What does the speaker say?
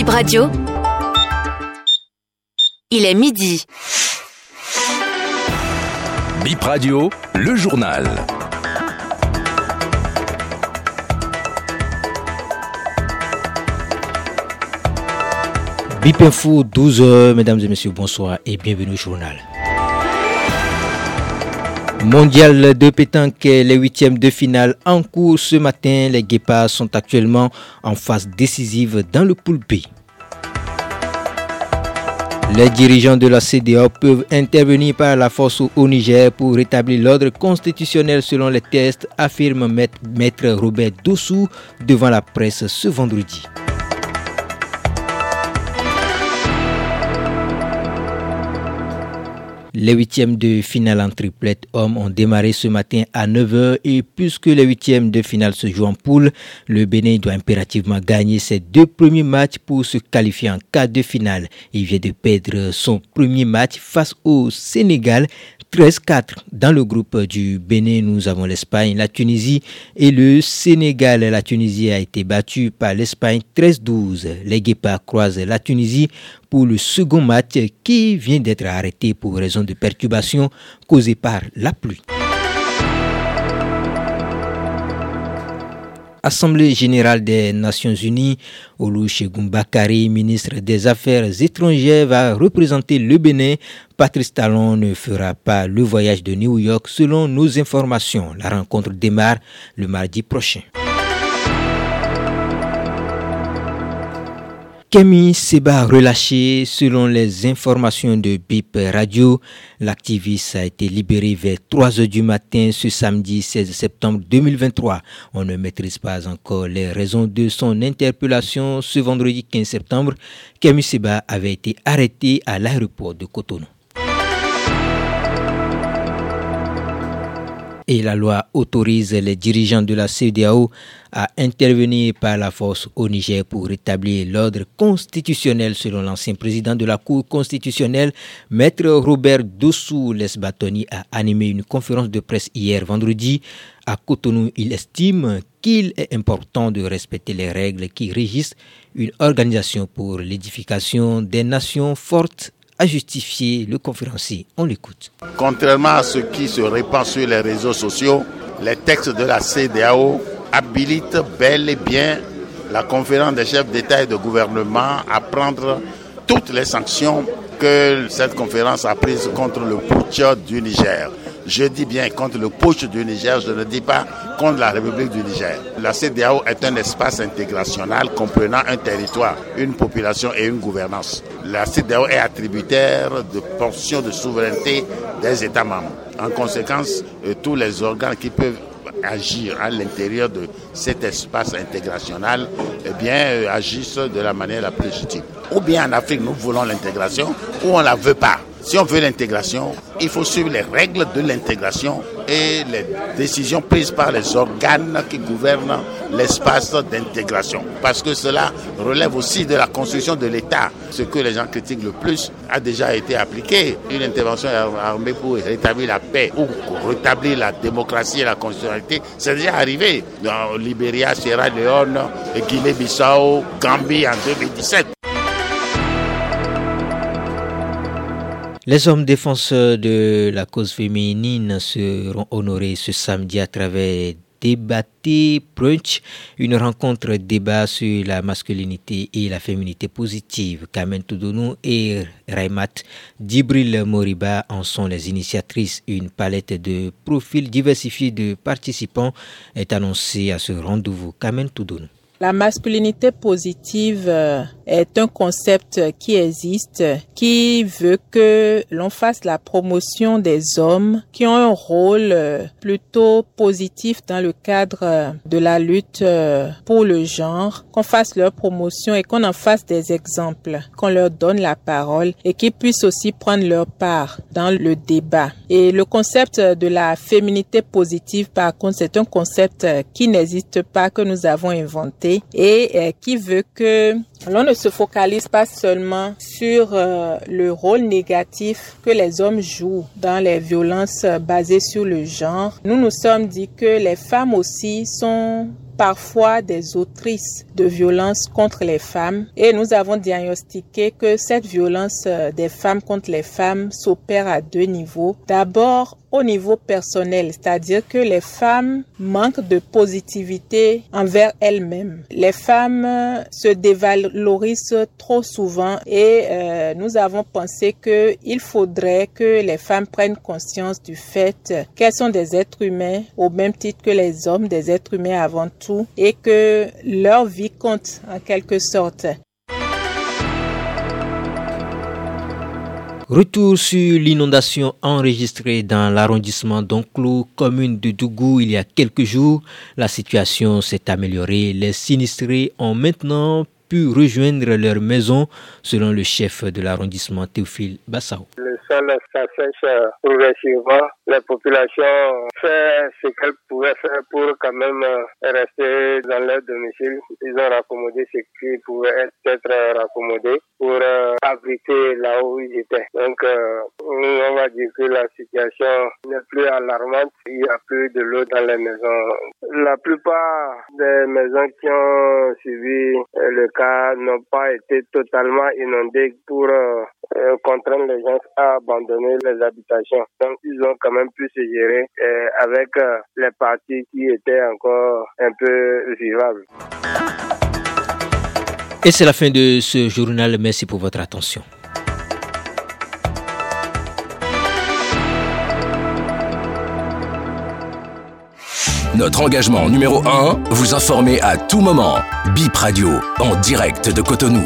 Bip Radio. Il est midi. Bip Radio, le journal. Bip Info, 12h, mesdames et messieurs, bonsoir et bienvenue au journal. Mondial de pétanque, les huitièmes de finale en cours ce matin. Les Guépards sont actuellement en phase décisive dans le pool B. Les dirigeants de la CDA peuvent intervenir par la force au Niger pour rétablir l'ordre constitutionnel selon les tests, affirme maître Robert Dossou devant la presse ce vendredi. Les huitièmes de finale en triplette hommes ont démarré ce matin à 9h et puisque les huitièmes de finale se jouent en poule, le Bénin doit impérativement gagner ses deux premiers matchs pour se qualifier en quart de finale. Il vient de perdre son premier match face au Sénégal 13-4. Dans le groupe du Bénin, nous avons l'Espagne, la Tunisie et le Sénégal. La Tunisie a été battue par l'Espagne 13-12. Les Guépards croisent la Tunisie pour le second match qui vient d'être arrêté pour raison de perturbation causée par la pluie. Assemblée générale des Nations Unies, Olusegun Bakari, ministre des Affaires étrangères, va représenter le Bénin. Patrice Talon ne fera pas le voyage de New York selon nos informations. La rencontre démarre le mardi prochain. Camille Seba relâché selon les informations de BIP Radio. L'activiste a été libéré vers 3 heures du matin ce samedi 16 septembre 2023. On ne maîtrise pas encore les raisons de son interpellation ce vendredi 15 septembre. Camille Seba avait été arrêté à l'aéroport de Cotonou. Et la loi autorise les dirigeants de la CEDEAO à intervenir par la force au Niger pour rétablir l'ordre constitutionnel selon l'ancien président de la Cour constitutionnelle, Maître Robert Dossou Lesbatoni a animé une conférence de presse hier vendredi. À Cotonou, il estime qu'il est important de respecter les règles qui régissent une organisation pour l'édification des nations fortes a justifié le conférencier. On l'écoute. Contrairement à ce qui se répand sur les réseaux sociaux, les textes de la CDAO habilitent bel et bien la conférence des chefs d'État et de gouvernement à prendre toutes les sanctions que cette conférence a prises contre le putsch du Niger. Je dis bien contre le putsch du Niger, je ne dis pas contre la République du Niger. La CDAO est un espace international comprenant un territoire, une population et une gouvernance. La CDAO est attributaire de portions de souveraineté des États membres. En conséquence, euh, tous les organes qui peuvent agir à l'intérieur de cet espace international, eh bien, euh, agissent de la manière la plus légitime. Ou bien en Afrique, nous voulons l'intégration, ou on ne la veut pas. Si on veut l'intégration, il faut suivre les règles de l'intégration et les décisions prises par les organes qui gouvernent l'espace d'intégration. Parce que cela relève aussi de la construction de l'État. Ce que les gens critiquent le plus a déjà été appliqué. Une intervention armée pour rétablir la paix ou rétablir la démocratie et la constitutionnalité, c'est déjà arrivé dans Libéria, Sierra Leone, Guinée-Bissau, Gambie en 2017. Les hommes défenseurs de la cause féminine seront honorés ce samedi à travers Débatté Brunch, une rencontre débat sur la masculinité et la féminité positive. Kamen Toudonou et Raimat Dibril Moriba en sont les initiatrices. Une palette de profils diversifiés de participants est annoncée à ce rendez-vous. Kamen Toudonou. La masculinité positive euh, est un concept qui existe, qui veut que l'on fasse la promotion des hommes qui ont un rôle euh, plutôt positif dans le cadre euh, de la lutte pour le genre, qu'on fasse leur promotion et qu'on en fasse des exemples, qu'on leur donne la parole et qu'ils puissent aussi prendre leur part dans le débat. Et le concept de la féminité positive, par contre, c'est un concept qui n'existe pas, que nous avons inventé et euh, qui veut que l'on ne se focalise pas seulement sur euh, le rôle négatif que les hommes jouent dans les violences basées sur le genre. Nous nous sommes dit que les femmes aussi sont parfois des autrices de violences contre les femmes et nous avons diagnostiqué que cette violence euh, des femmes contre les femmes s'opère à deux niveaux. D'abord, au niveau personnel, c'est-à-dire que les femmes manquent de positivité envers elles-mêmes. Les femmes euh, se dévalorisent trop souvent et euh, nous avons pensé qu'il faudrait que les femmes prennent conscience du fait qu'elles sont des êtres humains au même titre que les hommes, des êtres humains avant tout, et que leur vie compte en quelque sorte. Retour sur l'inondation enregistrée dans l'arrondissement d'Onclou, commune de Dougou, il y a quelques jours. La situation s'est améliorée. Les sinistrés ont maintenant pu rejoindre leur maison, selon le chef de l'arrondissement Théophile Bassao sol s'assèche progressivement. La population fait ce qu'elle pouvait faire pour quand même euh, rester dans leur domicile. Ils ont raccommodé ce qui pouvait être raccommodé pour euh, abriter là où ils étaient. Donc, euh, on va dire que la situation n'est plus alarmante. Il n'y a plus de l'eau dans les maisons. La plupart des maisons qui ont suivi le cas n'ont pas été totalement inondées pour contraindre les gens à abandonner les habitations. Donc, ils ont quand même pu se gérer euh, avec euh, les parties qui étaient encore un peu vivables. Et c'est la fin de ce journal. Merci pour votre attention. Notre engagement numéro 1, vous informer à tout moment. Bip Radio, en direct de Cotonou.